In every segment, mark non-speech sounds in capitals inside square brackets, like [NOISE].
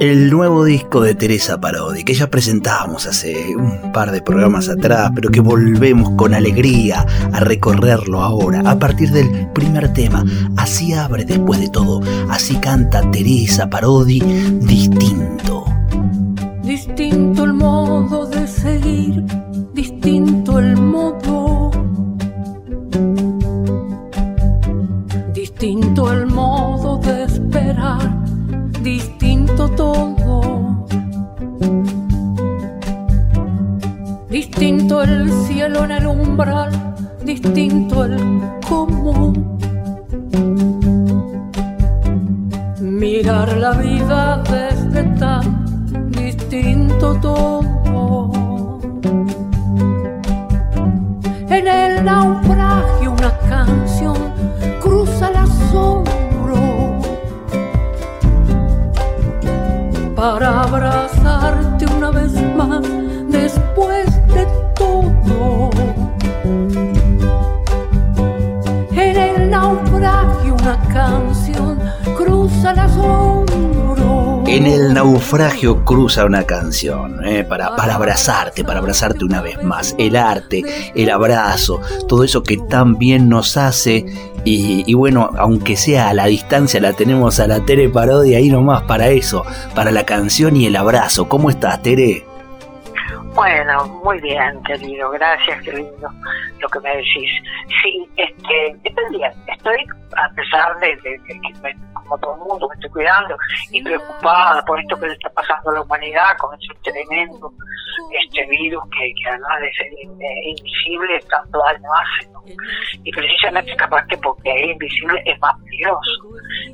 el nuevo disco de Teresa Parodi, que ya presentábamos hace un par de programas atrás, pero que volvemos con alegría a recorrerlo ahora, a partir del primer tema. Así abre después de todo, así canta Teresa Parodi, distinto. Distinto el modo de seguir, distinto el modo. Distinto el modo de esperar, distinto todo. Distinto el cielo en el umbral, distinto el cómo. Mirar la vida desde tan distinto todo. En el naufragio una canción para abrazarte una vez más después de todo. En el naufragio una canción cruza el asombro. En el naufragio cruza una canción, ¿eh? para, para abrazarte, para abrazarte una vez más. El arte, el abrazo, todo eso que tan bien nos hace. Y, bueno, aunque sea a la distancia, la tenemos a la Tere Parodia ahí nomás para eso, para la canción y el abrazo. ¿Cómo estás, Tere? Bueno, muy bien, querido, gracias, qué lindo lo que me decís. Sí, este, estoy bien, estoy, a pesar de, que, me- como todo el mundo, me estoy cuidando y preocupada por esto que le está pasando a la humanidad con ese tremendo este virus que, además de ser eh, invisible, tanto daño hace, ¿no? Y precisamente capaz que porque es invisible es más peligroso.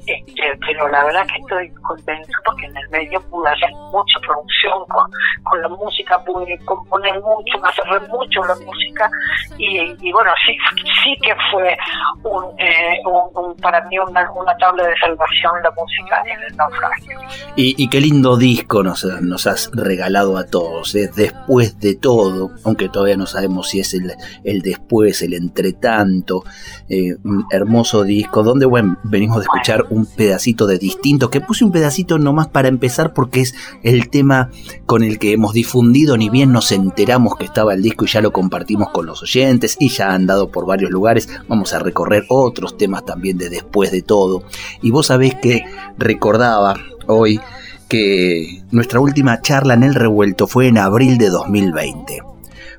Este, pero la verdad que estoy contento porque en el medio pude hacer mucha producción con, con la música, pude componer mucho, me aferré mucho la música y, y bueno, sí, sí que fue un, eh, un- un- para mí una, una tabla de salvación la música en el naufragio. Y, y qué lindo disco nos, nos has regalado a todos, ¿eh? después de todo, aunque todavía no sabemos si es el, el después, el entretanto, eh, un hermoso disco, donde bueno, venimos de escuchar un pedacito de distinto, que puse un pedacito nomás para empezar porque es el tema con el que hemos difundido, ni bien nos enteramos que estaba el disco y ya lo compartimos con los oyentes y ya han dado por varios lugares, vamos a recorrer otros temas también de después de todo. Y vos sabés que recordaba hoy que nuestra última charla en el revuelto fue en abril de 2020.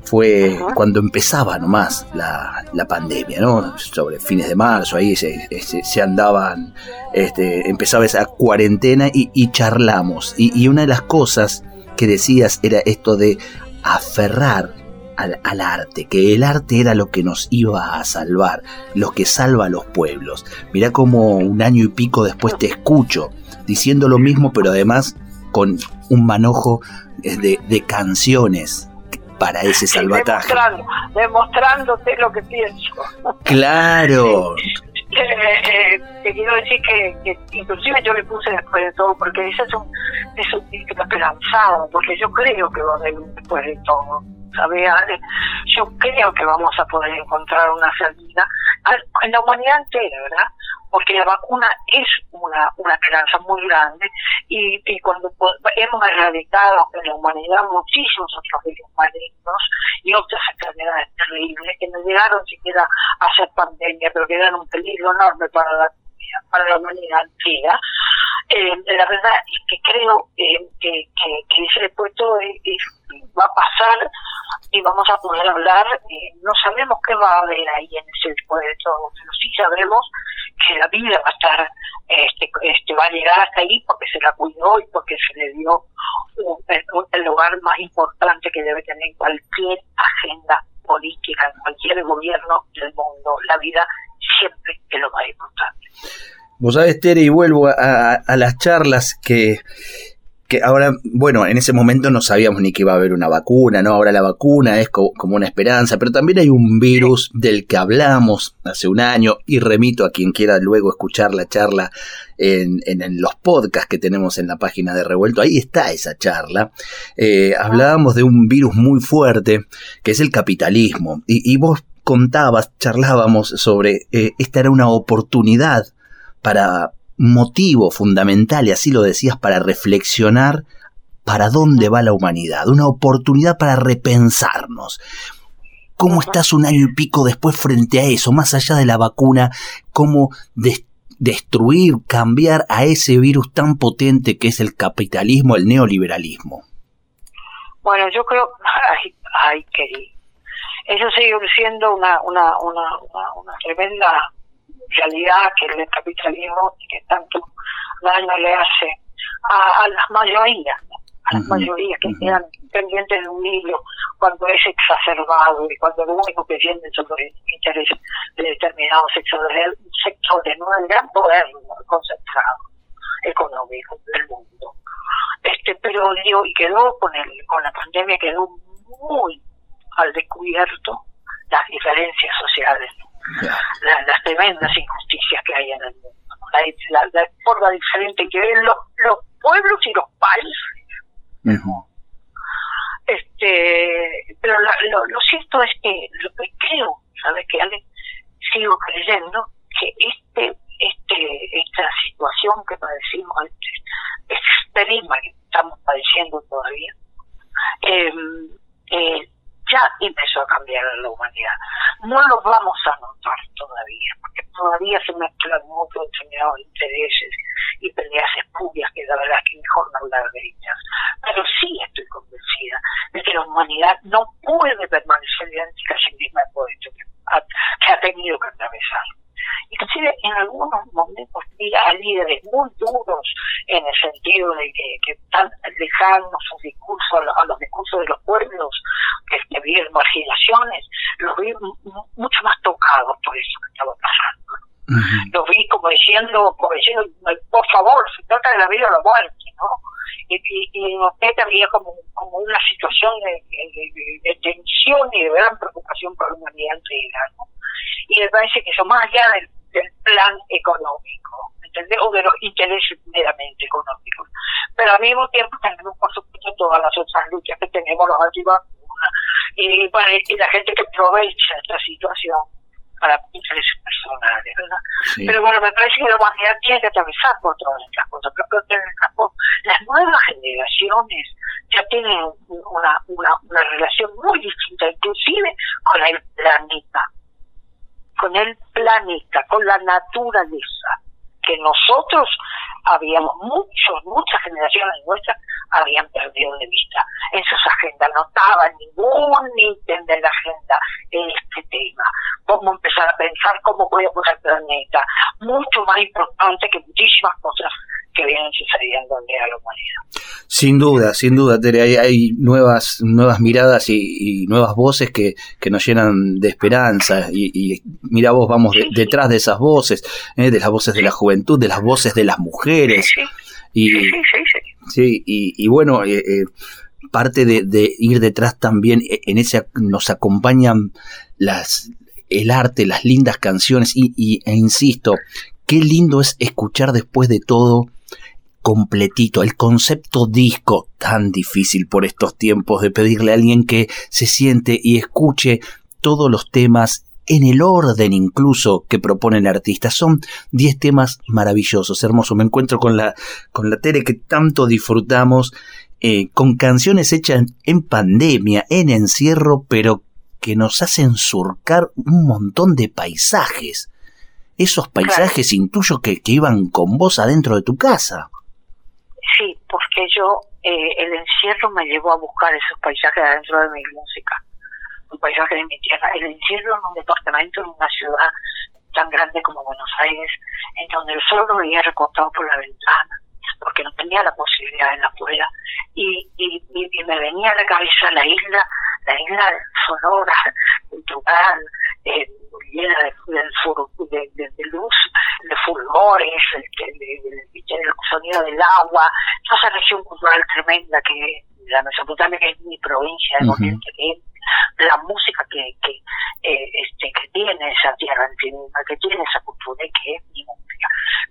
Fue cuando empezaba nomás la, la pandemia, ¿no? Sobre fines de marzo, ahí se, se- se andaban, este, empezaba esa cuarentena y, y charlamos. Y, y una de las cosas que decías era esto de aferrar al, al arte, que el arte era lo que nos iba a salvar, lo que salva a los pueblos. Mirá como un año y pico después te escucho diciendo lo mismo, pero además con un manojo eh, de, de canciones para ese salvataje. Demostrando, demostrándote lo que pienso. Claro, [LAUGHS] Eh, eh, te quiero decir que, que inclusive yo le puse después de todo, porque ese es un, es un título esperanzado, porque yo creo que va a haber un después de todo. ¿Sabes, Ale? Yo creo que vamos a poder encontrar una salida al- en la humanidad entera, ¿verdad? Porque la vacuna es una, una esperanza muy grande y, y cuando hemos erradicado en la humanidad muchísimos otros virus malignos y otras enfermedades terribles que no llegaron siquiera a ser pandemia, pero que eran un peligro enorme para la, para la humanidad entera. Eh, la verdad es que creo eh, que, que, ese todo es- va a pasar y vamos a poder hablar. eh, no sabemos qué va a haber ahí en ese todo, pero sí sabemos que la vida va a estar, este, este, va a llegar hasta ahí porque se la cuidó y porque se le dio un- el lugar más importante que debe tener cualquier agenda política, en cualquier gobierno del mundo. La vida siempre es lo más importante. Vos sabés, Tere, y vuelvo a, las charlas que que ahora, bueno, en ese momento no sabíamos ni que iba a haber una vacuna, ¿no? Ahora la vacuna es como una esperanza, pero también hay un virus del que hablamos hace un año y remito a quien quiera luego escuchar la charla en, en, los podcasts que tenemos en la página de Revuelto, ahí está esa charla. Eh, hablábamos de un virus muy fuerte que es el capitalismo y, y vos contabas, charlábamos sobre eh, esta era una oportunidad para motivo fundamental, y así lo decías, para reflexionar para dónde va la humanidad, una oportunidad para repensarnos. ¿Cómo estás un año y pico después frente a eso, más allá de la vacuna? ¿Cómo destruir, cambiar a ese virus tan potente que es el capitalismo, el neoliberalismo? Bueno, yo creo, [LAUGHS] ay, ay, eso sigue siendo una, una, una, una tremenda realidad que el capitalismo que tanto daño le hace a, las mayorías, a las mayorías que quedan pendientes de un hilo cuando es exacerbado y cuando lo único que tienen son los intereses de determinados sectores, sectores ¿no? el gran poder concentrado económico del mundo. Este, pero digo, y quedó con el, con la pandemia quedó muy al descubierto las diferencias sociales las, tremendas injusticias que hay en el mundo, la, forma diferente que ven los, los pueblos y los países. este Pero lo, lo, cierto es que lo que creo, ¿sabes que Sigo creyendo que este este esta situación que padecimos, este, extrema que estamos padeciendo todavía, eh, eh, ya empezó a cambiar la humanidad. No lo vamos a notar todavía, porque todavía se mezclan muchos determinados intereses y peleas espurias que la verdad es que mejor no hablar de ellas. Pero sí estoy convencida de que la humanidad no puede permanecer idéntica sin misma que ha tenido que atravesar. Inclusive en algunos momentos a líderes muy duros en el sentido de que, que están lejanos sus discursos a los discursos de los pueblos, que, viven marginaciones, los vi mucho más tocados por eso que estaba pasando. Los vi como diciendo, como diciendo, por favor, se trata de la vida o la muerte, ¿no? Y, y, y noté también como, como una situación de, de, tensión y de gran preocupación por la humanidad entera, ¿no? Y me parece que eso más allá del, plan económico, ¿entendés? O de los intereses meramente económicos. Pero al mismo tiempo tenemos, por supuesto, todas las otras luchas que tenemos los antivacunas y, bueno, y la gente que aprovecha esta situación para intereses personales, ¿verdad? Pero bueno, me parece que la humanidad tiene que atravesar por todas estas cosas. Pero las nuevas generaciones ya tienen una, una, una relación muy distinta, inclusive con el planeta con el planeta, con la naturaleza, que nosotros habíamos, muchos, muchas generaciones nuestras habían perdido de vista. En sus agendas no estaba ningún ítem de la agenda en este tema. Cómo empezar a pensar cómo podemos el planeta, mucho más importante que muchísimas cosas que vienen sucediendo en la humanidad. Sin duda, sin duda, Tere, hay, nuevas, nuevas miradas y, nuevas voces que, que, nos llenan de esperanza. Y, mira vos, vamos detrás de esas voces, ¿eh? de las voces de la juventud, de las voces de las mujeres. Y, sí, y, bueno, eh, eh, parte de, ir detrás también, en ese nos acompañan las el arte, las lindas canciones y, e insisto, qué lindo es escuchar después de todo completito, el concepto disco, tan difícil por estos tiempos de pedirle a alguien que se siente y escuche todos los temas en el orden incluso que propone el artista. Son 10 temas maravillosos, hermosos. Me encuentro con la, con la Tere que tanto disfrutamos, eh, con canciones hechas en pandemia, en encierro, pero que nos hacen surcar un montón de paisajes. Esos paisajes intuyo que, que iban con vos adentro de tu casa. Sí, porque yo, eh, el encierro me llevó a buscar esos paisajes adentro de mi música, un paisaje de mi tierra. El encierro en un departamento, en una ciudad tan grande como Buenos Aires, en donde el sol no veía recortado por la ventana, porque no tenía la posibilidad en la afuera, y, y, y, me venía a la cabeza la isla, la isla sonora, cultural, eh, llena de, de, de, de, luz, de fulgores, el, el, sonido del agua, toda esa región cultural tremenda que la Mesopotamia, que es mi provincia de Oriente, la música que, que, eh, este, que tiene esa tierra que tiene esa cultura y que es mi música.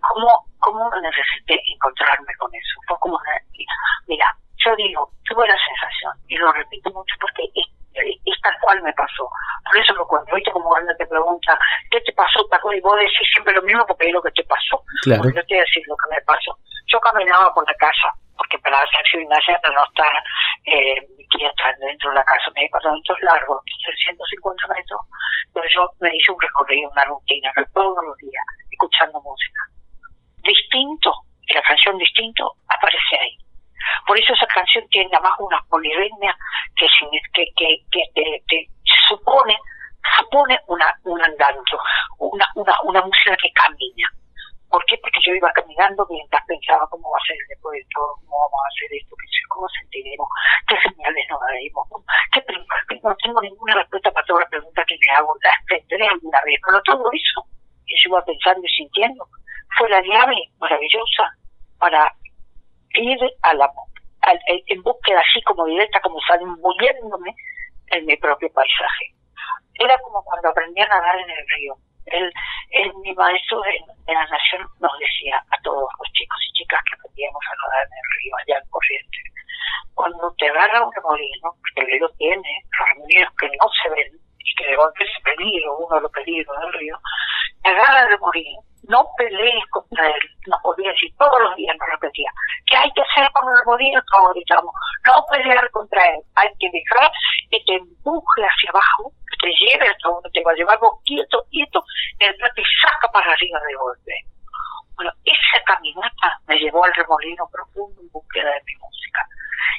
¿Cómo, cómo necesité encontrarme con eso? Fue como, mira, yo digo, tuve la sensación, y lo repito mucho porque es, tal cual me pasó. Por eso lo cuento. Ahorita como cuando te pregunta, ¿qué te pasó? Y vos decís siempre lo mismo porque es lo que te Claro. yo te voy a decir lo que me pasó. Yo caminaba por la casa, porque para hacer gimnasia no estar eh, quieta dentro de la casa, me departamentos largos, 350 metros, pero yo me hice un recorrido, una rutina, todos los días, escuchando música. Distinto, la canción distinto aparece ahí. Por eso esa canción tiene además una poliritmia que, que, supone supone una, un andando, una música que camina. ¿Por qué? Porque yo iba caminando mientras pensaba cómo va a ser después de todo, cómo vamos a hacer esto, cómo sentiremos, qué señales nos daremos, qué no tengo ninguna respuesta para todas las preguntas que me hago, las tendré alguna vez, pero todo eso que yo iba pensando y sintiendo fue la llave maravillosa para ir a la, en búsqueda así como directa, como zambulléndome en mi propio paisaje. Era como cuando aprendí a nadar en el río el, mi maestro de, la nación nos decía a todos los chicos y chicas que aprendíamos a nadar en el río, allá en corriente, cuando te agarra un remolino, porque el río tiene remolinos que no se ven y que de golpe se peligro, uno de los peligros del río, te agarra el remolino, no pelees contra él, nos podía decir todos los días, nos repetía, ¿qué hay que hacer con el remolino? Todos gritamos, no pelear contra él, hay que dejar que te empuje hacia abajo te lleve hasta donde te va a llevar vos quieto, quieto, y después te saca para arriba de golpe. Bueno, esa caminata me llevó al remolino profundo en búsqueda de mi música.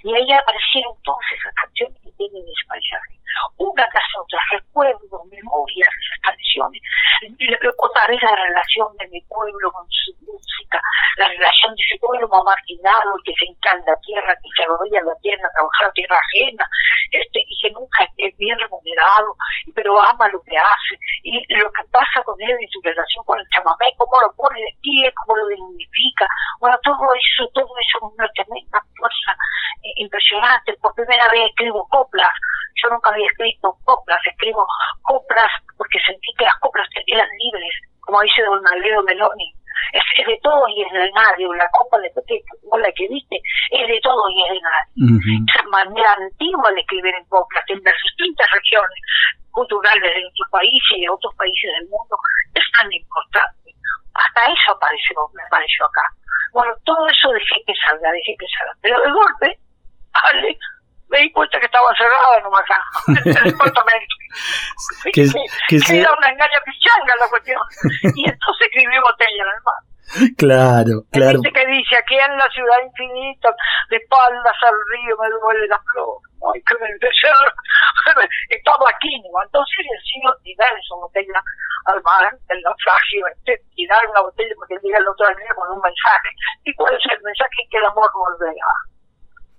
Y ahí aparecieron todas esas canciones que tienen ese paisaje. Una tras otra, recuerdos, memorias, canciones. Le contaré la relación de mi pueblo con su música, la relación de ese pueblo más marginado que se encanta la tierra, que se arrodilla la tierra, trabajar tierra ajena, este, y que nunca es bien remunerado, pero ama lo que hace. Y lo que pasa con él en su relación con el chamamé, cómo lo pone de pie, cómo lo dignifica. Bueno, todo eso, todo eso es una tremenda fuerza eh, impresionante. Por primera vez escribo coplas. Yo nunca había escrito coplas, escribo coplas porque sentí que las coplas eran libres, como dice don Alfredo Meloni. Es, de todo y es de nadie. La copa de la que viste es de todo y es de nadie. Esa manera antigua de escribir en coplas en las distintas regiones culturales de nuestro país y de otros países del mundo es tan importante. Hasta eso apareció, me apareció acá. Bueno, todo eso dejé que salga, dejé que salga. Pero de golpe, Ale, me di cuenta que estaba cerrada nomás acá, en el departamento. que, que, Era una engaña pichanga la cuestión. Y entonces escribí botella en el mar. [LAUGHS] Claro, claro. Dice que dice, aquí en la ciudad infinita, de espaldas al río me duele la flor. Ay, que me Estaba aquí, ¿no? Entonces decido tirar esa botella al mar, el naufragio, este, tirar una botella porque llega el otro día con un mensaje. ¿Y cuál es el mensaje? Que el amor volverá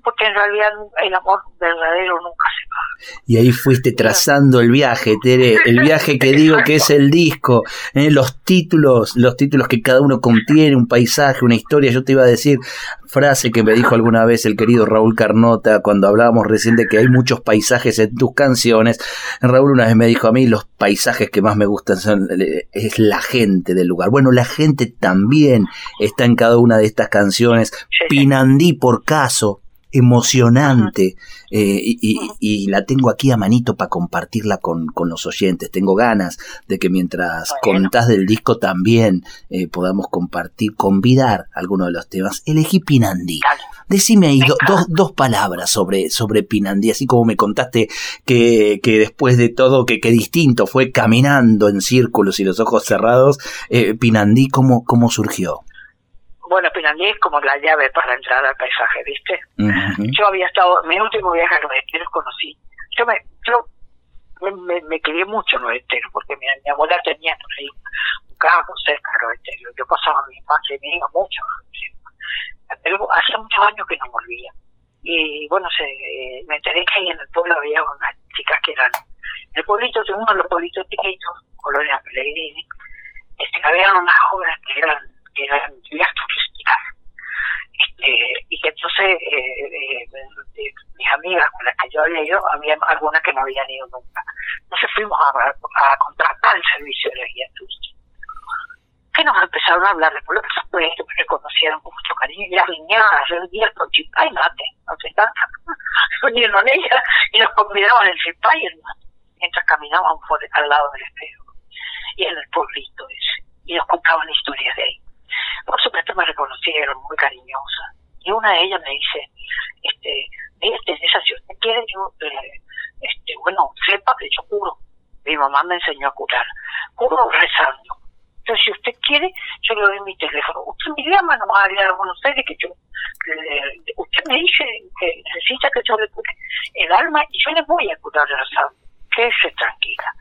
porque en realidad el amor verdadero nunca se va. Y ahí fuiste trazando el viaje, Tere, el viaje que digo que es el disco, ¿eh? los títulos, los títulos que cada uno contiene, un paisaje, una historia. Yo te iba a decir, frase que me dijo alguna vez el querido Raúl Carnota cuando hablábamos recién de que hay muchos paisajes en tus canciones. Raúl una vez me dijo a mí, los paisajes que más me gustan son eh, es la gente del lugar. Bueno, la gente también está en cada una de estas canciones. Pinandí por caso, emocionante eh, y, la tengo aquí a manito para compartirla con, con, los oyentes. Tengo ganas de que mientras contás del disco también eh, podamos compartir, convidar algunos de los temas. Elegí Pinandí. Decime ahí dos, dos palabras sobre, sobre Pinandí, así como me contaste que, que después de todo, que, que distinto fue caminando en círculos y los ojos cerrados, eh, Pinandí, ¿cómo, ¿cómo surgió? Bueno, Pinandí es como la llave para entrar al paisaje, ¿viste? Yo había estado, mi último viaje a los esteros conocí, yo me, yo me, me, quería mucho en los esteros, porque mi, mi, abuela tenía por ahí un campo cerca de los esteros, yo pasaba mi infancia y me iba mucho, pero hacía muchos años que no volvía. Y bueno, se, me enteré que ahí en el pueblo había unas chicas que eran, el pueblito, uno de los pueblitos chiquitos, Colonia Pellegrini, este, había unas obras que eran, que eran turísticas. Este, y que entonces eh, eh, mis amigas con las que yo había ido, había algunas que no habían ido nunca. Entonces fuimos a, a contratar el servicio de la guía turística que nos empezaron a hablar de por supuesto, me reconocieron con mucho cariño, y las viñadas, el día con chipá y mate, no sé tanto. [LAUGHS] Vinieron ellas y nos convidaban el chipá y el mate, mientras caminaban por al lado del espejo, y en el pueblito ese, y nos contaban historias de ahí. Por supuesto me reconocieron, muy cariñosa, y una de ellas me dice, este, mire, esa si usted quiere, yo, eh, este, bueno, sepa que yo curo. Mi mamá me enseñó a curar. Curo rezando entonces, si usted quiere, yo le doy mi teléfono. Usted me llama nomás a hablar con ustedes que yo, usted me dice que necesita que yo le cure el alma y yo le voy a curar salud. Quédese tranquila.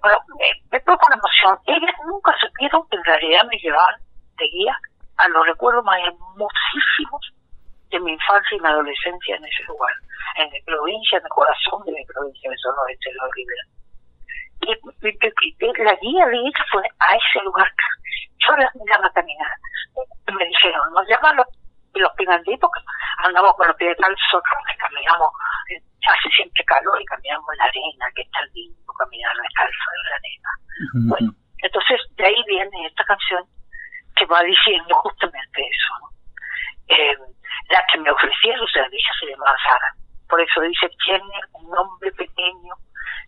Bueno, me, me una emoción. Ellas nunca supieron que en realidad me llevaban de guía a los recuerdos más hermosísimos de mi infancia y mi adolescencia en ese lugar, en mi provincia, en el corazón de mi provincia de Sonora, de los Rivera y, la guía de ella fue a ese lugar. Yo la miraba caminar. Me dijeron, nos llaman los, los porque andamos con los pies calzos, caminamos, eh, hace siempre calor y caminamos en la arena, que está lindo caminar descalzo en la arena. Bueno, entonces de ahí viene esta canción que va diciendo justamente eso. Eh, la que me ofrecía su servicio se llamaba Sara. Por eso dice, tiene un nombre pequeño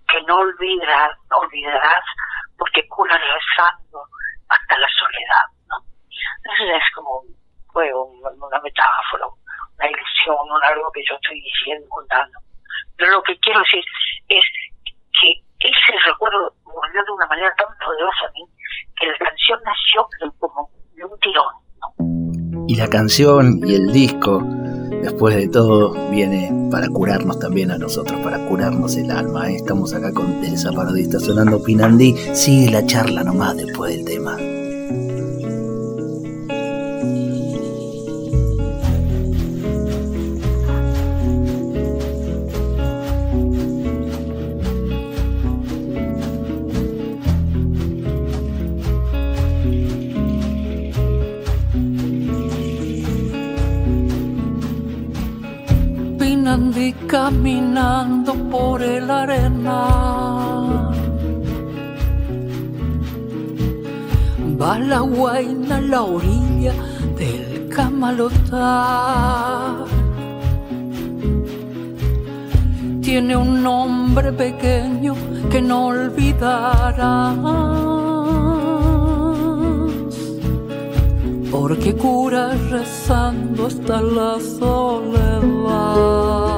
que no olvidarás, olvidarás porque cura rezando hasta la soledad, ¿no? Entonces es como fue una metáfora, una ilusión, un algo que yo estoy diciendo, contando. Pero lo que quiero decir es que ese recuerdo volvió de una manera tan poderosa a mí que la canción nació como de un tirón. Y la canción y el disco después de todo, viene para curarnos también a nosotros, para curarnos el alma. Estamos acá con Elsa Parodista sonando Pinandí. Sigue la charla nomás después del tema. Caminando por el arena. Va la guaina a la orilla del Camalotá. Tiene un nombre pequeño que no olvidarás. Porque cura rezando hasta la soledad.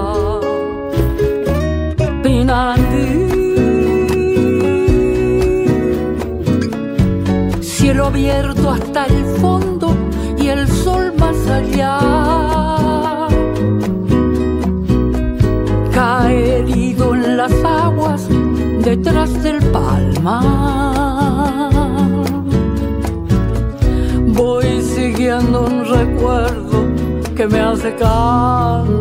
Cielo abierto hasta el fondo y el sol más allá. Cae herido en las aguas detrás del palmar. Voy siguiendo un recuerdo que me hace cantar.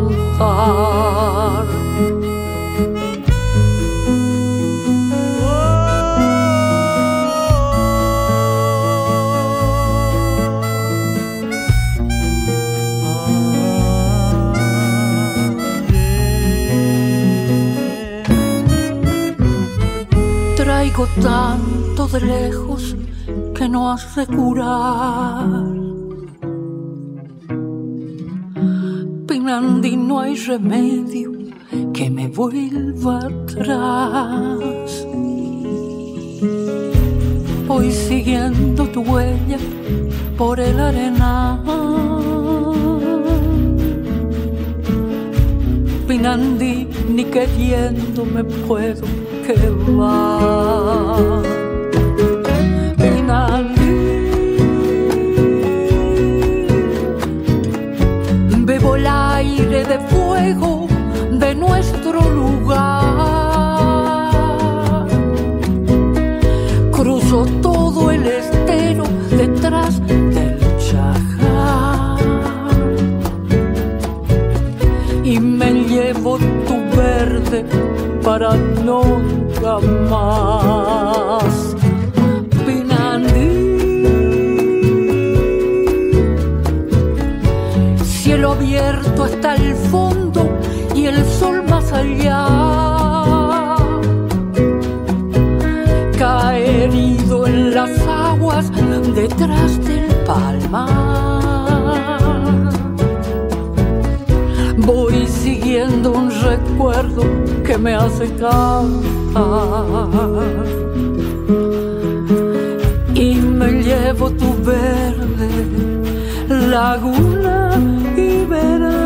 Tanto de lejos que no hace curar. Pinandi no hay remedio que me vuelva atrás. Voy siguiendo tu huella por el arenal. Pinandi ni queriendo me puedo que va. Bebo el aire de fuego de nuestro lugar. Voy siguiendo un recuerdo que me hace cantar. Y me llevo tu verde laguna y verás.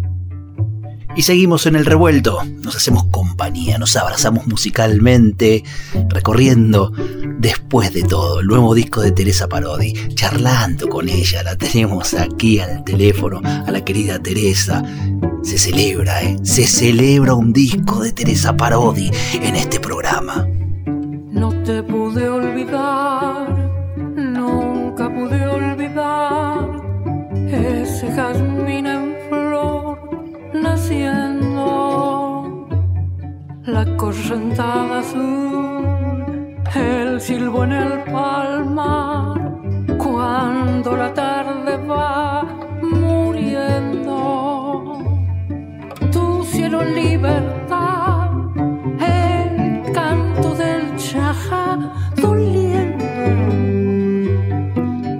Y seguimos en el revuelto, nos hacemos compañía, nos abrazamos musicalmente, recorriendo después de todo el nuevo disco de Teresa Parodi, charlando con ella, la tenemos aquí al teléfono, a la querida Teresa. Se celebra, ¿eh? Se celebra un disco de Teresa Parodi en este programa. No te correntada azul, el silbo en el palmar, cuando la tarde va muriendo, tu cielo en libertad, el canto del chaja doliendo,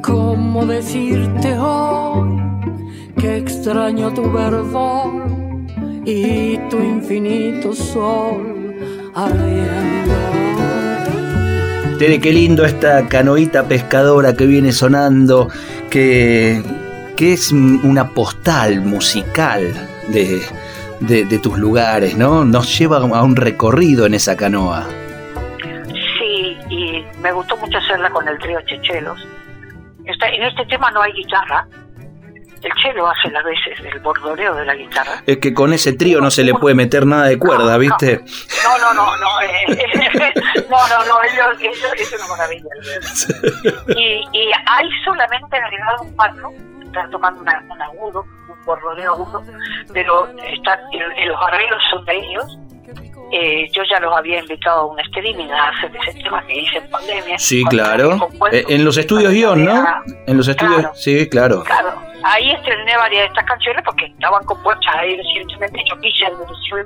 ¿cómo decirte hoy? que extraño tu verdor y tu infinito sol ardiendo. Tere, qué lindo esta canoita pescadora que viene sonando, que, que es una postal musical de, de, de tus lugares, ¿no? Nos lleva a un recorrido en esa canoa. Sí, y me gustó mucho hacerla con el trío Chechelos. Esta- en este tema no hay guitarra. El chelo hace las veces el bordoreo de la guitarra. Es que con ese trío no se le puede meter nada de cuerda, ¿viste? No, no, no, no. eh, [LAUGHS] no, no, no, ellos, ellos- es una maravilla. [LAUGHS] Y, y hay solamente agregado un pato, están tomando una- un agudo, un bordoreo agudo, pero están, los arreglos son de ellos. Eh, yo ya los había invitado a un streaming a hacer ese tema que hice en pandemia. Sí, claro. Eh, En los estudios guion, ¿no? En los estudios, sí, claro. Claro, ahí estrené varias de estas canciones porque estaban compuestas ahí recientemente. Yo quise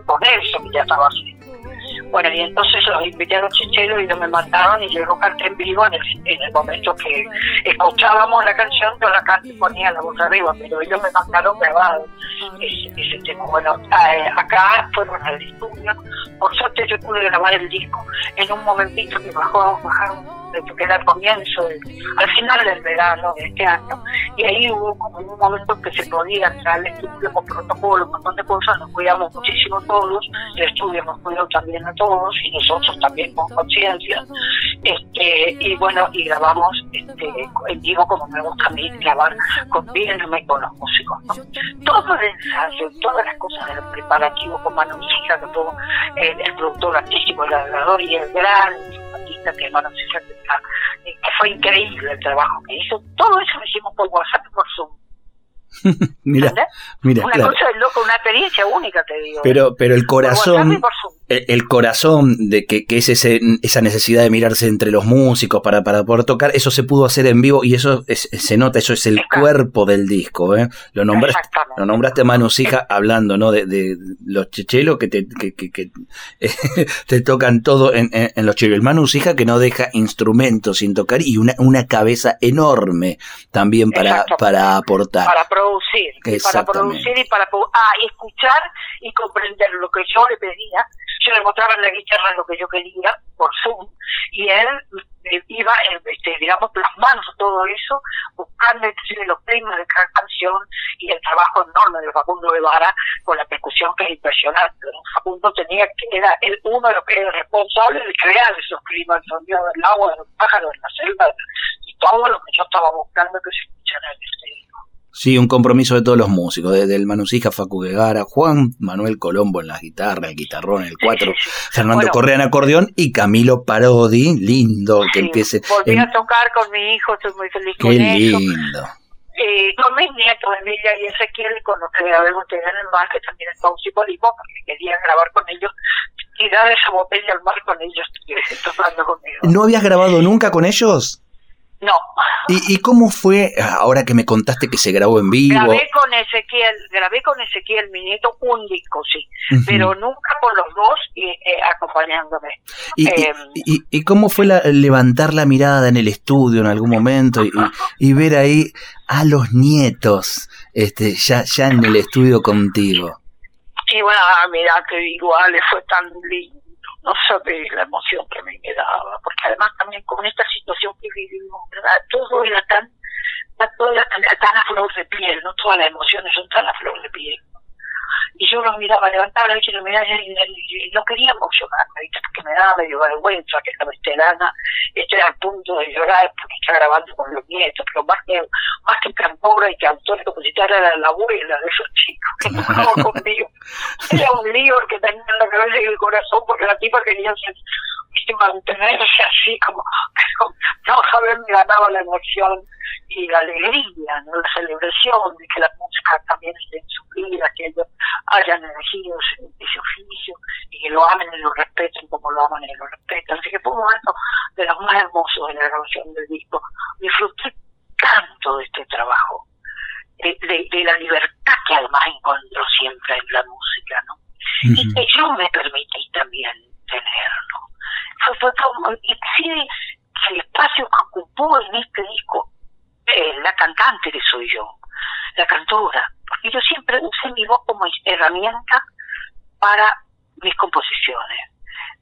poner eso que ya estaba así. Bueno, y entonces los invité a los chicheros y ellos me mandaron y yo lo canté en vivo en el, en el momento que escuchábamos la canción, yo la canté y ponía la voz arriba, pero ellos me mandaron grabado ese, ese tema. Bueno, eh, acá fueron al estudio, por suerte yo pude grabar el disco en un momentito que bajó, bajaron, que era al comienzo, al final del verano de este año, y ahí hubo como un momento que se podía entrar al estudio con protocolo, un montón de cosas, nos cuidamos muchísimo todos, el estudio nos cuidó también a todos y nosotros también con conciencia, este, y bueno, y grabamos este, en vivo como me gusta a mí grabar con y con los músicos. ¿no? Todo el ensayo, todas las cosas del preparativo con Manu que todo el, productor artístico, el grabador y el gran artista que Manu Sija, que, que fue increíble el trabajo que hizo, todo eso lo hicimos por WhatsApp y por Zoom. [LAUGHS] Mira, mira, una claro. cosa de loco, una experiencia única, te digo. Pero, pero el Por WhatsApp corazón, y por Zoom. El, el corazón de que, que es ese, esa necesidad de mirarse entre los músicos para, para poder tocar, eso se pudo hacer en vivo y eso es- se nota, eso es el cuerpo del disco, ¿eh? Lo nombraste, lo nombraste a Manu Sija hablando, ¿no? De, de los chechelos que te, que, que- que, [LAUGHS] te tocan todo en, en- en los chelos. El Manu Sija que no deja instrumentos sin tocar y una, una cabeza enorme también para, para aportar. para producir, para producir y para ah, escuchar y comprender lo que yo le pedía. Yo le mostraba en la guitarra lo que yo quería por Zoom y él eh, iba, eh, este, digamos, plasmando todo eso, buscando los temas de cada canción y el trabajo enorme de Facundo Guevara con la percusión que es impresionante. Facundo tenía que era el, uno de los que era responsable de crear esos climas, el sonido del agua, de los pájaros, de la selva, y todo lo que yo estaba buscando que se escuchara en disco. Sí, un compromiso de todos los músicos, desde el Manusija Facu Guevara, Juan Manuel Colombo en la guitarra, el guitarrón, el cuatro, Fernando Correa en acordeón y Camilo Parodi, lindo que empiece. Volví a tocar con mi hijo, estoy muy feliz con eso. Qué lindo. Eh, con mis nietos, Emilia y Ezequiel, con los que habíamos tenido en el mar, que también es pausipolismo, porque quería grabar con ellos, tirar esa botella al mar con ellos, tocando conmigo. ¿No habías grabado nunca con ellos? No. ¿Y, ¿Y, cómo fue, ahora que me contaste que se grabó en vivo? Grabé con Ezequiel, grabé con Ezequiel, mi nieto, un disco, sí, uh -huh. pero nunca con los dos y, eh, acompañándome. ¿Y, eh, y, y, cómo fue la, levantar la mirada en el estudio en algún momento y, ver ahí a los nietos este, ya, ya en el estudio contigo? Y bueno, mira que igual fue tan lindo no sabés la emoción que me daba, porque además también con esta situación que vivimos, ¿verdad? Todo era tan, todo era tan, tan a flor de piel, no todas las emociones son tan a flor de piel. Y yo los miraba, levantaba la vista y los miraba y, no quería emocionarme, ¿viste? porque me daba medio vergüenza que la veterana esté al punto de llorar porque está grabando con los nietos, pero más que, más que cantora y cantor y compositora era la abuela de esos chicos que tocaban [LAUGHS] conmigo. Era un lío que tenía en la cabeza y el corazón porque la tipa quería ser, mantenerse [LAUGHS] así como, como no saber me ganaba la emoción y la alegría, ¿no? la celebración de que la música también esté en su vida, que ellos hayan elegido ese, ese, oficio y que lo amen y lo respeten como lo aman y lo respetan. Así que fue un momento de los más hermosos de la grabación del disco. Disfruté tanto de este trabajo, de, de, de la libertad que además encuentro siempre en la música, ¿no? Uh -huh. Y que yo me permití también tener, ¿no? Fue, fue como, y sí, el espacio que ocupó en este disco eh, la cantante que soy yo, la cantora, porque yo siempre usé mi voz como herramienta para mis composiciones.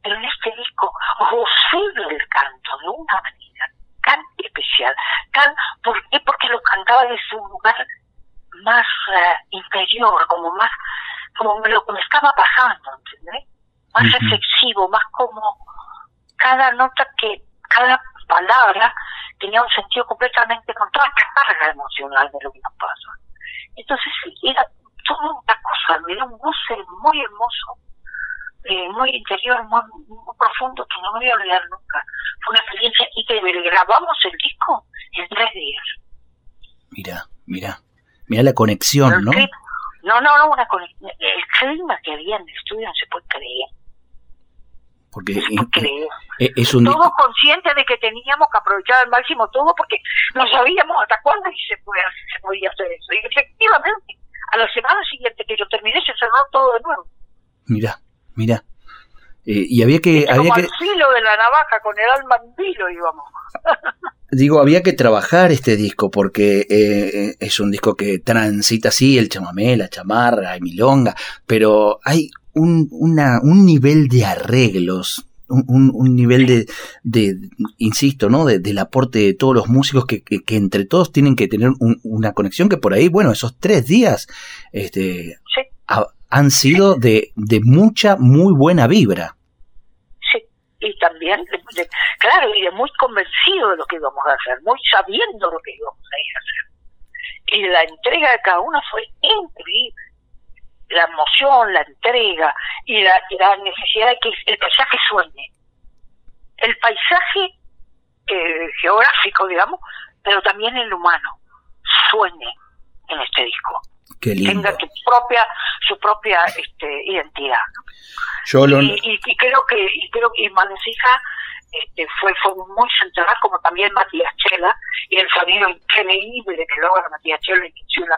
Pero en este disco gocé del canto de una manera tan especial, tan, ¿por qué? Porque lo cantaba desde un lugar más uh, interior, como más, como lo me estaba pasando, ¿entendés? Más uh -huh. reflexivo, más como cada nota que, cada palabra tenía un sentido completamente con toda esta carga emocional de lo que nos pasa. Entonces era toda una cosa, era un goce muy hermoso, eh, muy interior, muy, muy, profundo, que no me voy a olvidar nunca. Fue una experiencia y que grabamos el disco en tres días. Mira, mira, mira la conexión, no, no, no, una conexión. El clima que había en el estudio no se puede creer porque es, un todos conscientes de que teníamos que aprovechar al máximo todo porque no sabíamos hasta cuándo se, podía, se podía hacer eso. Y efectivamente a la semana siguiente que yo terminé se cerró todo de nuevo. Mira mira eh, y había que había como que al filo de la navaja con el alma en vilo íbamos. [LAUGHS] Digo había que trabajar este disco porque eh, es un disco que transita así el chamamé la chamarra y milonga pero hay un, una, un nivel de arreglos, un, un nivel de, de, insisto, ¿no? De, del aporte de todos los músicos que, que, que entre todos tienen que tener un, una conexión que por ahí, bueno, esos tres días este, sí. ha, han sido de, de mucha, muy buena vibra. Sí, y también, de, claro, y de muy convencido de lo que íbamos a hacer, muy sabiendo lo que íbamos a ir a hacer. Y la entrega de cada uno fue increíble la emoción, la entrega y la, y la, necesidad de que el paisaje sueñe. El paisaje eh, geográfico, digamos, pero también el humano, sueñe en este disco. Qué lindo. Tenga tu propia, su propia este, identidad. Yo lo... y, y, y, creo que, y creo que este, fue, muy central, como también Matías Chela, y el sonido increíble que logra Matías Chela en la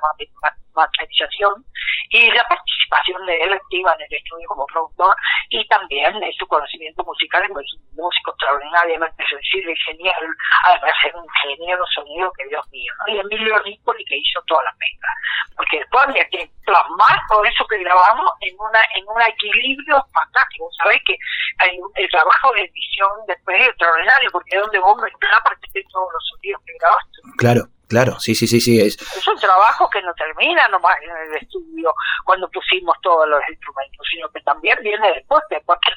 materialización, y la participación de él activa en el estudio como productor, y también su conocimiento musical, es un músico extraordinariamente sensible y genial, además de un genio de sonido que Dios mío, y Emilio Riccoli que hizo toda la mezcla, porque después había que plasmar todo eso que grabamos en una en un equilibrio fantástico, sabés que un, el trabajo de edición después es extraordinario, porque es donde vos mezclas para que todos los sonidos que grabaste. Claro, claro, sí, sí, sí, sí. Es, es un trabajo que no termina nomás en el estudio cuando pusimos todos los instrumentos, sino que también viene después, después que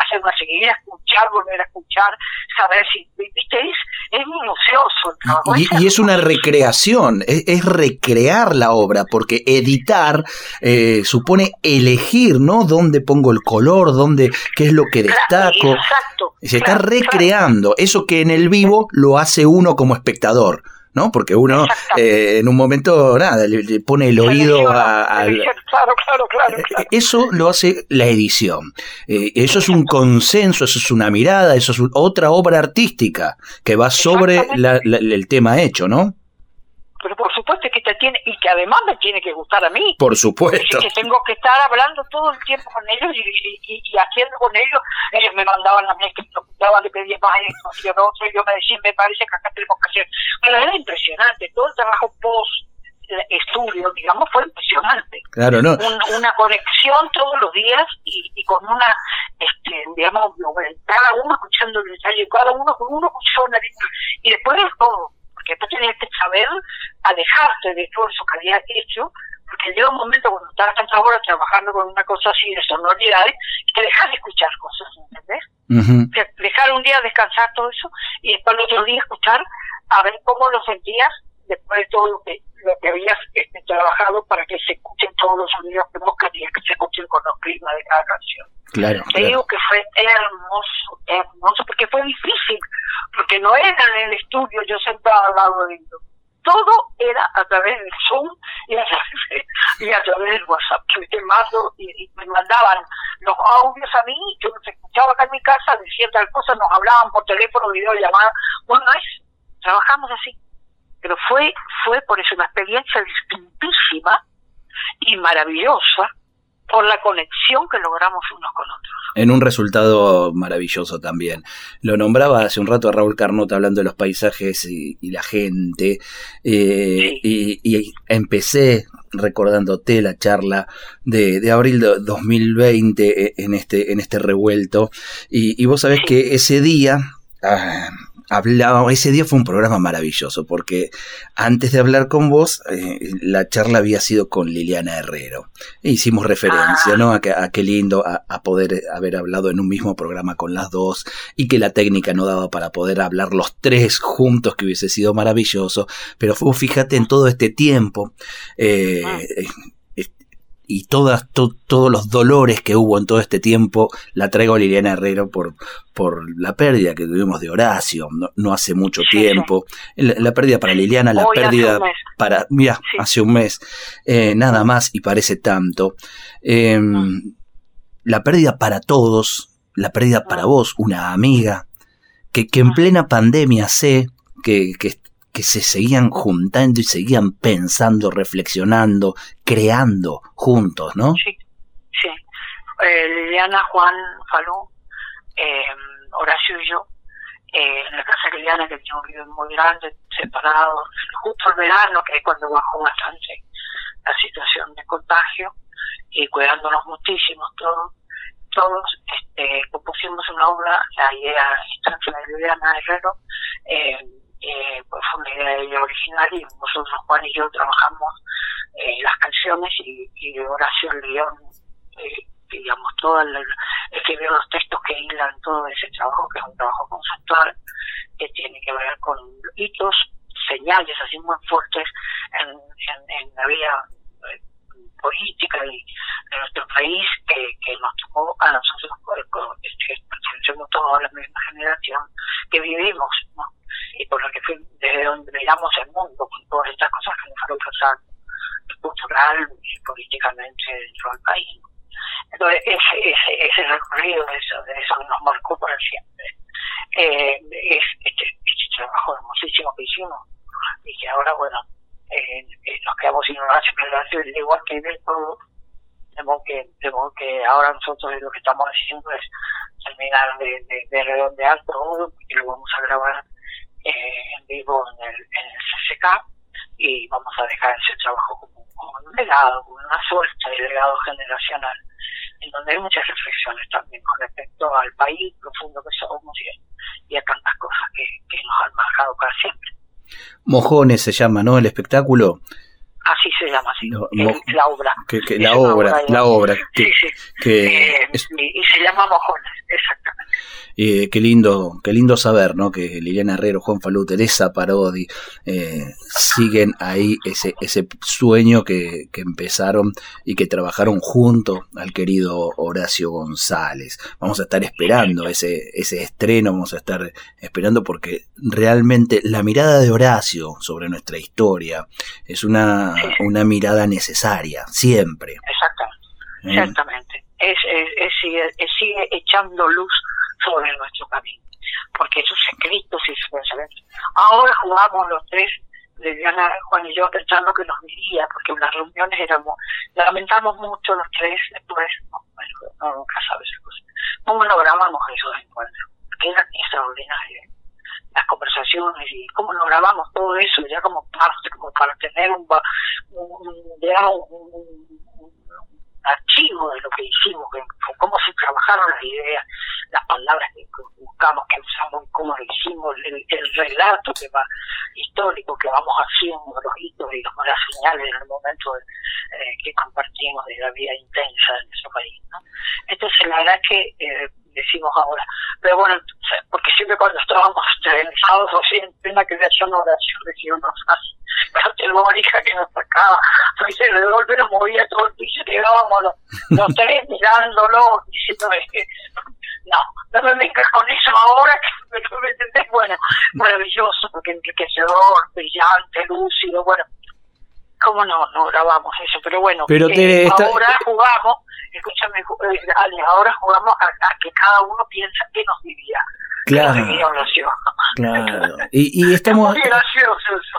hacer una seguida, escuchar, volver a escuchar, saber si, viste, es, es minucioso el trabajo. Y, y es una recreación, es, es, recrear la obra, porque editar eh, supone elegir, ¿no? Dónde pongo el color, dónde, qué es lo que destaco. Exacto. Se está recreando eso que en el vivo lo hace uno como espectador. ¿No? Porque uno eh, en un momento, nada, le, le pone el oído a, a, Claro, claro, claro, claro, Eso lo hace la edición. Eh, eso es un consenso, eso es una mirada, eso es un, otra obra artística que va sobre la, la, el tema hecho, ¿no? Pero por supuesto que te tiene y que además me tiene que gustar a mí. Por supuesto. Que tengo que estar hablando todo el tiempo con ellos y, y, y haciendo con ellos. Ellos me mandaban a mí que me preguntaban le pedía más esto y lo otro y yo me decía me parece que acá tenemos que hacer bueno era impresionante todo el trabajo post estudio digamos fue impresionante. Claro no. Un, una conexión todos los días y, y con una este digamos cada uno escuchando el ensayo cada uno con uno escuchando una y después es todo porque tú tenías que saber alejarte de todo eso que habías hecho, porque llega un momento cuando estás tantas horas trabajando con una cosa así de sonoridades, que dejas de escuchar cosas, ¿entendés? Uh -huh. Dejar un día descansar todo eso y después el otro día escuchar a ver cómo lo sentías después de todo lo que lo que habías este, trabajado para que se escuchen todos los sonidos que vos querías que se escuchen con los climas de cada canción. Claro, Te claro. digo que fue hermoso, hermoso, porque fue difícil, porque no era en el estudio yo sentada al lado de ellos. Todo era a través del Zoom y a través, de, y a través del WhatsApp. Que te mando y, y, me mandaban los audios a mí, yo los escuchaba acá en mi casa, decía tal cosa, nos hablaban por teléfono, videollamada. Bueno, es, trabajamos así. Pero fue, fue por eso una experiencia distintísima y maravillosa por la conexión que logramos unos con otros. En un resultado maravilloso también. Lo nombraba hace un rato a Raúl Carnota hablando de los paisajes y, y la gente. Eh, sí. y, y, empecé recordándote la charla de, de, abril de 2020 en este, en este revuelto. Y, y vos sabés sí. que ese día... Ah, hablaba, ese día fue un programa maravilloso porque antes de hablar con vos, eh, la charla había sido con Liliana Herrero. E hicimos referencia, ah. ¿no? A, que, a qué lindo a, a, poder haber hablado en un mismo programa con las dos y que la técnica no daba para poder hablar los tres juntos, que hubiese sido maravilloso. Pero fue, fíjate en todo este tiempo. Eh, ah y todas to, todos los dolores que hubo en todo este tiempo la traigo a Liliana Herrero por, por la pérdida que tuvimos de Horacio no, no hace mucho sí, tiempo. Sí. La, la, pérdida para Liliana la Hoy pérdida para mira sí. hace un mes. Eh, nada más y parece tanto. Eh, la pérdida para todos la pérdida para vos una amiga que, que en plena pandemia sé que, que que se seguían juntando y seguían pensando, reflexionando, creando juntos, ¿no? Sí, sí. Eh, Liliana, Juan, Falú, eh, Horacio y yo, eh, en la casa de Liliana, que teníamos vivido muy grande, separados, justo el verano, que es cuando bajó bastante la situación de contagio, y cuidándonos muchísimo todos, todos este, compusimos una obra, la idea instancia de Liliana Herrero, eh, eh, pues fue una idea de ella original y nosotros Juan y yo trabajamos eh, las canciones y, y Horacio León eh, digamos todo el, escribió los textos que hilan todo ese trabajo que es un trabajo conceptual que tiene que ver con hitos señales así muy fuertes en, en, en la vida eh, política y de nuestro país que, que nos tocó a nosotros este, pertenecemos todos a la misma generación que vivimos ¿no? y por lo que fue desde donde miramos el mundo con todas estas cosas que nos fueron pasando cultural y políticamente dentro del país. Entonces, ese, ese, ese recorrido, eso, eso nos marcó para siempre. Eh, es este, este trabajo hermosísimo que hicimos y que ahora, bueno, eh, nos quedamos sin una generación, igual que de todo, tenemos que, tenemos que ahora nosotros lo que estamos haciendo es terminar de, de, de redondear todo y lo vamos a grabar eh, en vivo en el, en CCK y vamos a dejar ese trabajo como, un legado, como una suerte de legado generacional, en donde hay muchas reflexiones también con respecto al país profundo que somos y, y a tantas cosas que, que nos han marcado para siempre. Mojones se llama, ¿no? El espectáculo. Así se llama, sí. No, mo- la obra. Que, que Es la obra, la obra. Que, Sí, sí. que Eh, es- y, y se llama Mojones, exactamente. eh, qué lindo, qué lindo saber, ¿no? Que Liliana Herrero, Juan Falú, Teresa Parodi eh, siguen ahí ese, ese sueño que, que empezaron y que trabajaron junto al querido Horacio González. Vamos a estar esperando ese, ese estreno, vamos a estar esperando porque realmente la mirada de Horacio sobre nuestra historia es una, una mirada necesaria, siempre. Exactamente. ¿eh? Exactamente. Es, es, es sigue, es sigue echando luz sobre nuestro camino. Porque sus escritos y sus pensamientos. Ahora jugamos los tres, Liliana, Juan y yo, pensando que nos diría, porque en las reuniones éramos, lamentamos mucho los tres, después, no, bueno, no, nunca sabes esas cosas. ¿Cómo no grabamos esos encuentros? Que eran extraordinarios. Las conversaciones y cómo nos grabamos todo eso, ya como parte, como para tener un, un, digamos, un, un- archivo de lo que hicimos, de cómo se trabajaron las ideas, las palabras que buscamos, que usamos, cómo lo hicimos, el, el relato que va histórico que vamos haciendo, los hitos y las señales en el momento de, eh, que compartimos de la vida intensa en nuestro país. ¿no? Entonces, la verdad es que eh, decimos ahora, pero bueno, porque siempre cuando estábamos televisados o así, en plena creación de oración, decíamos, categórica que nos sacaba, dice, de golpe nos movía todo el piso y quedábamos los, los tres mirándolo, diciendo, es que, no, no me vengas con eso ahora, que no me entendés, bueno, maravilloso, porque enriquecedor, brillante, lúcido, bueno, cómo no, no grabamos eso, pero bueno, Pero, eh, ahora jugamos, escúchame, eh, Ale, ahora jugamos a, a que cada uno piensa qué nos diría. Claro. Claro. Y, y [LAUGHS] estamos.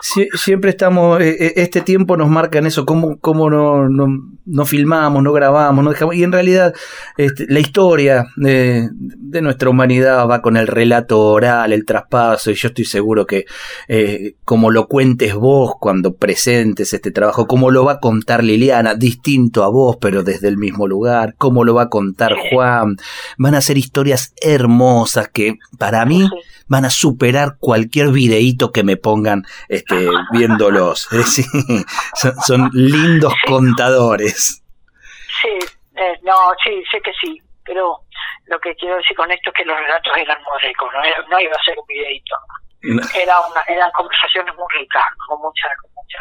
Sie- siempre estamos, eh, eh, este tiempo nos marca en eso, cómo, cómo no, no, no filmamos, no grabamos, no dejamos, y en realidad este, la historia de, de nuestra humanidad va con el relato oral, el traspaso, y yo estoy seguro que eh, como lo cuentes vos cuando presentes este trabajo, como lo va a contar Liliana, distinto a vos, pero desde el mismo lugar, como lo va a contar Juan, van a ser historias hermosas que para mí Sí. van a superar cualquier videíto que me pongan este, [LAUGHS] viéndolos. [LAUGHS] Es decir, son, son lindos contadores. Sí, eh, no, sí, sé que sí, pero lo que quiero decir con esto es que los relatos eran muy ricos, no, Era- no iba a ser un videito, era una, eran conversaciones muy ricas, con mucha, con mucha,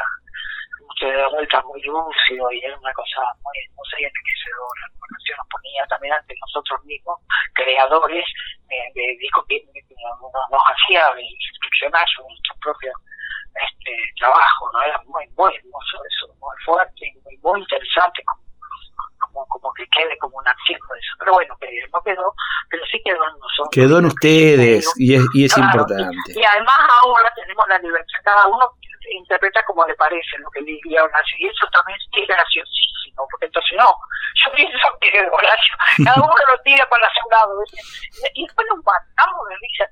con mucha de vuelta muy lúcido y era una cosa muy hermosa y enriquecedora. La canción nos ponía también ante nosotros mismos, creadores eh, de discos que nos, nos hacía instruccionar sobre nuestro propio este trabajo, ¿no? Era muy, muy hermoso eso, muy fuerte y muy, muy interesante, como, como, como que quede como un archivo de eso. Pero bueno, que no quedó, pero sí quedó en nosotros. Quedó en ustedes y es, y es Claro, importante. Y, y además ahora tenemos la libertad, cada uno interpreta como le parece lo que diría Horacio, y eso también es graciosísimo, porque entonces no, yo pienso que Horacio, cada uno lo tira para su lado, y después nos matamos de risa.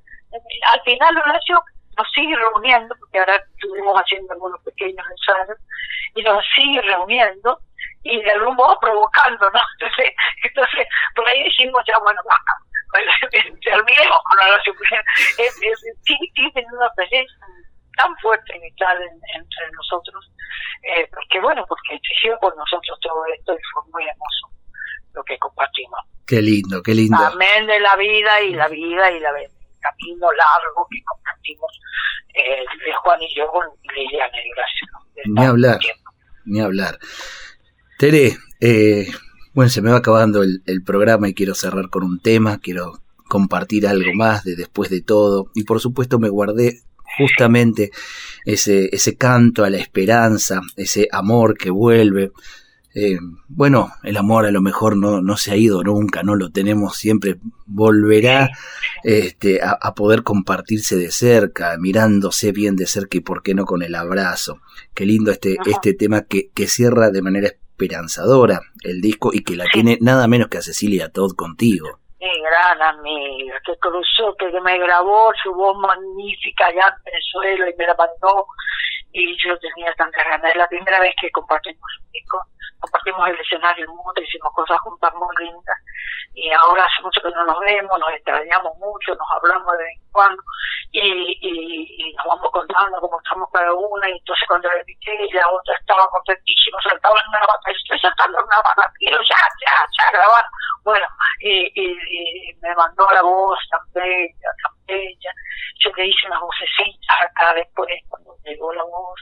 Al final Horacio nos sigue reuniendo, porque ahora estuvimos haciendo algunos pequeños ensayos, y nos sigue reuniendo, y de algún modo provocando, ¿no? Entonces, entonces por ahí decimos ya, bueno, bueno, [LAUGHS] terminemos con Horacio, porque tiene una presencia tan fuerte y vital en- entre nosotros, eh, porque bueno, porque exigió con nosotros todo esto y fue muy hermoso lo que compartimos. Qué lindo, qué lindo. Amén de la vida y la vida y la el camino largo que compartimos eh, de Juan y yo con Liliana. De Ni hablar. tiempo. Ni hablar. Tere, eh, bueno, se me va acabando el, el programa y quiero cerrar con un tema, quiero compartir algo más de después de todo. Y por supuesto me guardé justamente ese, ese canto a la esperanza, ese amor que vuelve. Eh, bueno, el amor a lo mejor no, no se ha ido nunca, no lo tenemos siempre, volverá este, a, a poder compartirse de cerca, mirándose bien de cerca y por qué no con el abrazo. Qué lindo este, Ajá. este tema que, que cierra de manera esperanzadora el disco y que la tiene nada menos que a Cecilia Todd contigo. Mi gran amiga, que cruzó, que me grabó su voz magnífica allá en Venezuela y me la mandó. Y yo tenía tantas ganas. Es la primera vez que compartimos un disco. Compartimos el escenario mucho, hicimos cosas juntas muy lindas y ahora hace mucho que no nos vemos, nos extrañamos mucho, nos hablamos de vez en cuando y, y, nos vamos contando cómo estamos cada una y entonces cuando le dije la otra estaba contentísima, saltaba en una bata, estoy saltando en una bata, quiero ya, ya, ya grabar. Bueno, y, y, me mandó la voz tan bella, yo le hice unas vocecitas acá después cuando llegó la voz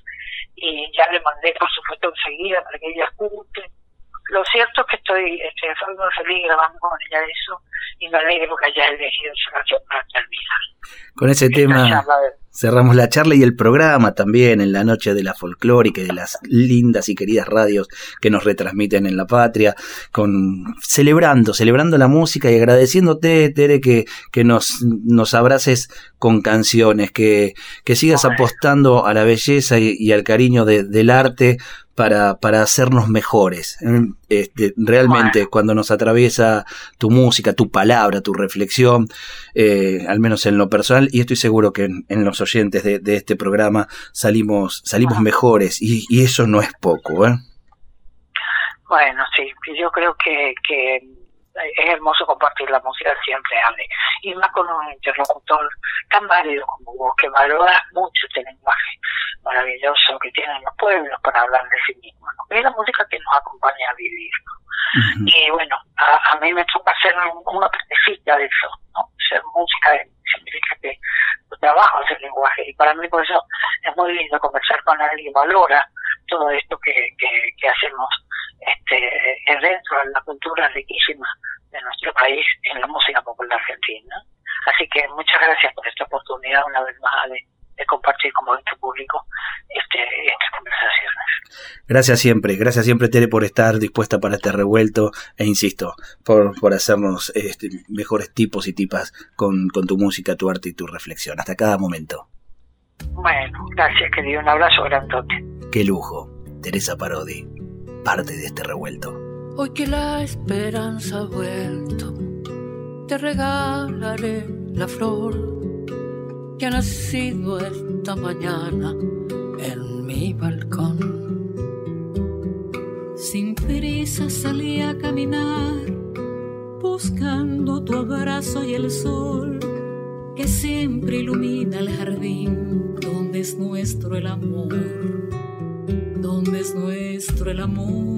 y ya le mandé por supuesto enseguida para que ella escuche lo cierto es que estoy, estoy feliz grabando con ella eso y me alegro que haya elegido esa canción para terminar. Con ese tema cerramos la charla y el programa también en la noche de la folclórica y de las lindas y queridas radios que nos retransmiten en la patria, con celebrando, celebrando la música y agradeciéndote, Tere, que, que nos, nos abraces con canciones, que, que sigas apostando a la belleza y, al cariño del arte para, para hacernos mejores. Este, realmente, cuando nos atraviesa tu música, tu palabra, tu reflexión, eh, al menos en lo personal, y estoy seguro que en, los oyentes de, este programa salimos, salimos mejores, y, y, eso no es poco. ¿eh? Bueno, sí, yo creo que, que es hermoso compartir la música siempre, Ale, y más con un interlocutor tan válido como vos, que valora mucho este lenguaje maravilloso que tienen los pueblos para hablar de sí mismos, es la música que nos acompaña a vivir. Y bueno, a, mí me toca hacer una partecita de eso, ¿no? ser música significa que trabajo ese lenguaje y para mí por eso es muy lindo conversar con alguien que valora todo esto que, que, hacemos este, dentro de la cultura riquísima de nuestro país en la música popular argentina. Así que muchas gracias por esta oportunidad una vez más de, compartir con vuestro público este, estas conversaciones. Gracias siempre, gracias siempre Tere por estar dispuesta para este revuelto e insisto, por, por hacernos este, mejores tipos y tipas con, con tu música, tu arte y tu reflexión. Hasta cada momento. Bueno, gracias querido, un abrazo grandote. Qué lujo, Teresa Parodi, parte de este revuelto. Hoy que la esperanza ha vuelto, te regalaré la flor que ha nacido esta mañana en mi balcón. Sin prisa salí a caminar, buscando tu abrazo y el sol que siempre ilumina el jardín donde es nuestro el amor, es nuestro el amor.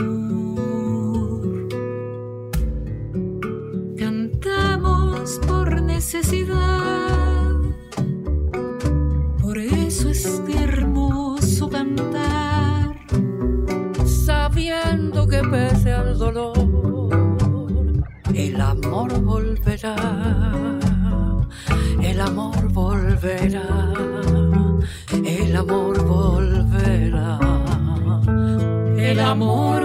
Cantamos por necesidad, por eso es hermoso cantar, sabiendo que pese al dolor, el amor volverá. El amor volverá, el amor volverá, amor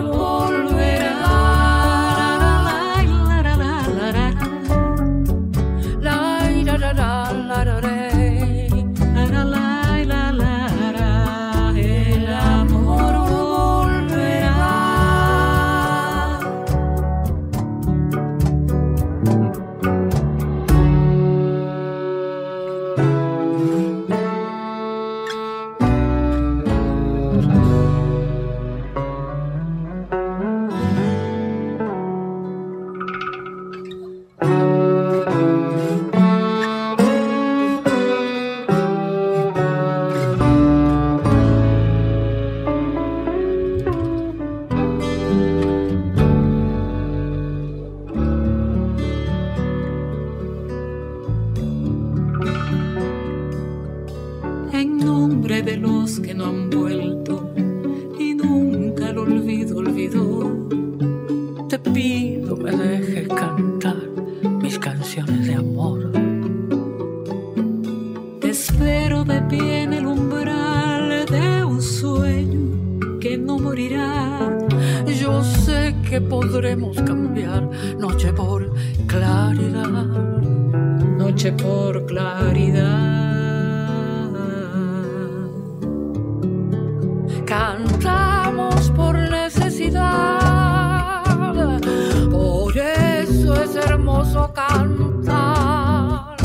es hermoso cantar.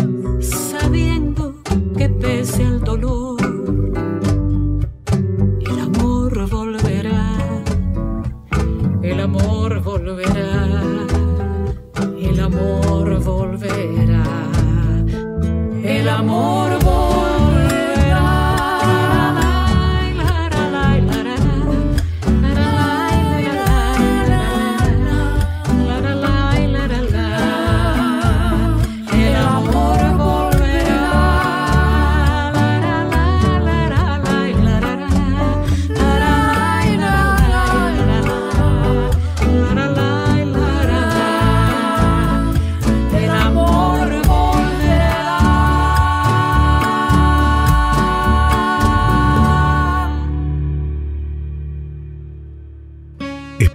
Sabiendo que pese al dolor